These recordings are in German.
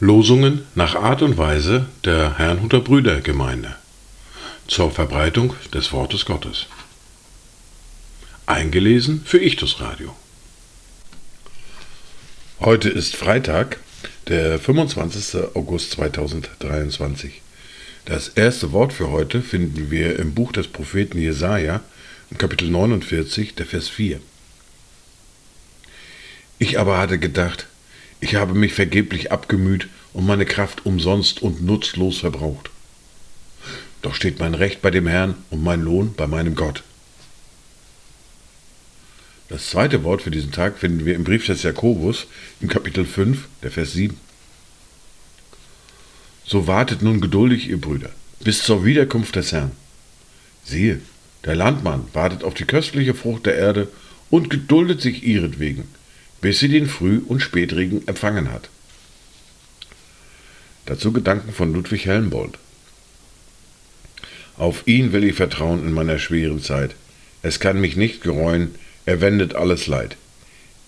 Losungen nach Art und Weise der Herrnhuter Brüdergemeinde zur Verbreitung des Wortes Gottes. Eingelesen für Ichtus Radio. Heute ist Freitag, der 25. August 2023. Das erste Wort für heute finden wir im Buch des Propheten Jesaja, Kapitel 49, der Vers 4. Ich aber hatte gedacht, ich habe mich vergeblich abgemüht und meine Kraft umsonst und nutzlos verbraucht. Doch steht mein Recht bei dem Herrn und mein Lohn bei meinem Gott. Das zweite Wort für diesen Tag finden wir im Brief des Jakobus im Kapitel 5, der Vers 7. So wartet nun geduldig, ihr Brüder, bis zur Wiederkunft des Herrn. Siehe, der Landmann wartet auf die köstliche Frucht der Erde und geduldet sich ihretwegen, bis sie den Früh- und Spätregen empfangen hat. Dazu Gedanken von Ludwig Helmbold. Auf ihn will ich vertrauen in meiner schweren Zeit. Es kann mich nicht gereuen, er wendet alles Leid.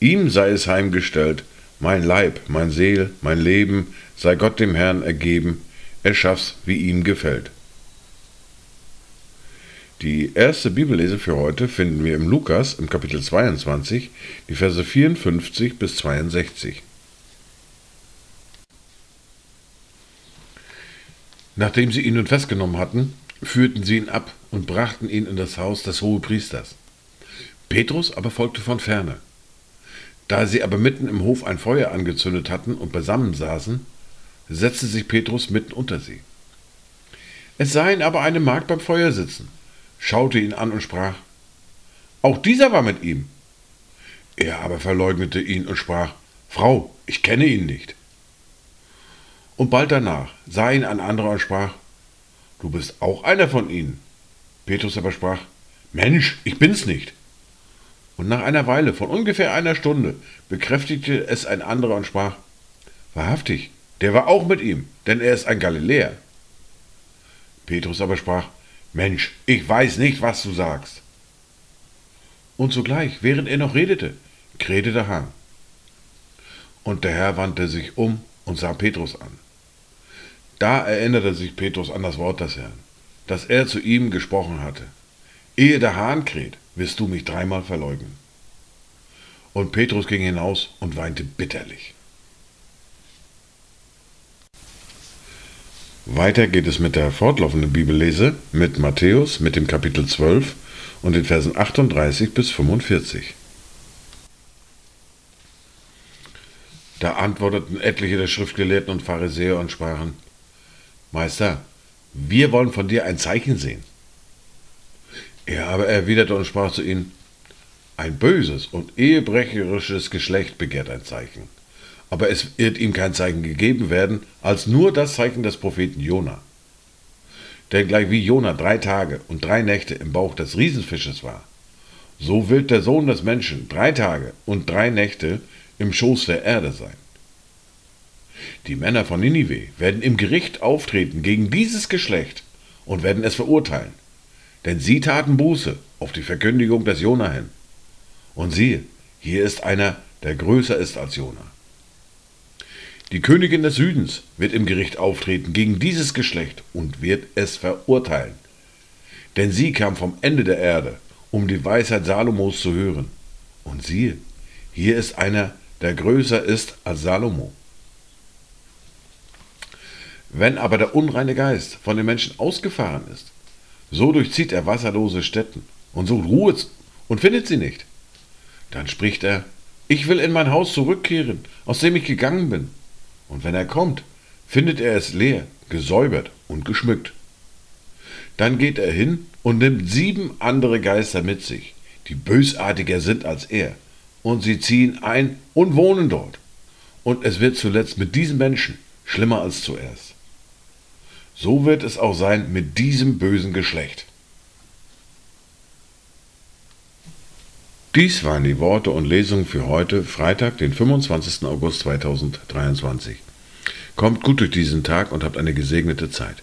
Ihm sei es heimgestellt, mein Leib, mein Seel, mein Leben sei Gott dem Herrn ergeben, er schaff's, wie ihm gefällt. Die erste Bibellese für heute finden wir im Lukas im Kapitel 22, die Verse 54 bis 62. Nachdem sie ihn nun festgenommen hatten, führten sie ihn ab und brachten ihn in das Haus des Hohepriesters. Petrus aber folgte von ferne. Da sie aber mitten im Hof ein Feuer angezündet hatten und beisammen saßen, setzte sich Petrus mitten unter sie. Es sah ihn aber eine Magd beim Feuer sitzen, schaute ihn an und sprach, auch dieser war mit ihm. Er aber verleugnete ihn und sprach, Frau, ich kenne ihn nicht. Und bald danach sah ihn ein anderer und sprach, Du bist auch einer von ihnen. Petrus aber sprach, Mensch, ich bin's nicht. Und nach einer Weile von ungefähr einer Stunde bekräftigte es ein anderer und sprach, Wahrhaftig, der war auch mit ihm, denn er ist ein Galiläer. Petrus aber sprach, Mensch, ich weiß nicht, was du sagst. Und sogleich, während er noch redete, krähte der Hahn. Und der Herr wandte sich um und sah Petrus an. Da erinnerte sich Petrus an das Wort des Herrn, das er zu ihm gesprochen hatte. Ehe der Hahn kräht, wirst du mich dreimal verleugnen. Und Petrus ging hinaus und weinte bitterlich. Weiter geht es mit der fortlaufenden Bibellese mit Matthäus mit dem Kapitel 12 und den Versen 38 bis 45. Da antworteten etliche der Schriftgelehrten und Pharisäer und sprachen, Meister, wir wollen von dir ein Zeichen sehen. Er aber erwiderte und sprach zu ihnen, ein böses und ehebrecherisches Geschlecht begehrt ein Zeichen. Aber es wird ihm kein Zeichen gegeben werden, als nur das Zeichen des Propheten Jona. Denn gleich wie Jona drei Tage und drei Nächte im Bauch des Riesenfisches war, so wird der Sohn des Menschen drei Tage und drei Nächte im Schoß der Erde sein. Die Männer von Ninive werden im Gericht auftreten gegen dieses Geschlecht und werden es verurteilen. Denn sie taten Buße auf die Verkündigung des Jona hin. Und siehe, hier ist einer, der größer ist als Jona. Die Königin des Südens wird im Gericht auftreten gegen dieses Geschlecht und wird es verurteilen. Denn sie kam vom Ende der Erde, um die Weisheit Salomos zu hören. Und siehe, hier ist einer, der größer ist als Salomo. Wenn aber der unreine Geist von den Menschen ausgefahren ist, so durchzieht er wasserlose Städten und sucht Ruhe und findet sie nicht. Dann spricht er, ich will in mein Haus zurückkehren, aus dem ich gegangen bin. Und wenn er kommt, findet er es leer, gesäubert und geschmückt. Dann geht er hin und nimmt sieben andere Geister mit sich, die bösartiger sind als er, und sie ziehen ein und wohnen dort. Und es wird zuletzt mit diesen Menschen schlimmer als zuerst. So wird es auch sein mit diesem bösen Geschlecht. Dies waren die Worte und Lesungen für heute, Freitag, den 25. August 2023. Kommt gut durch diesen Tag und habt eine gesegnete Zeit.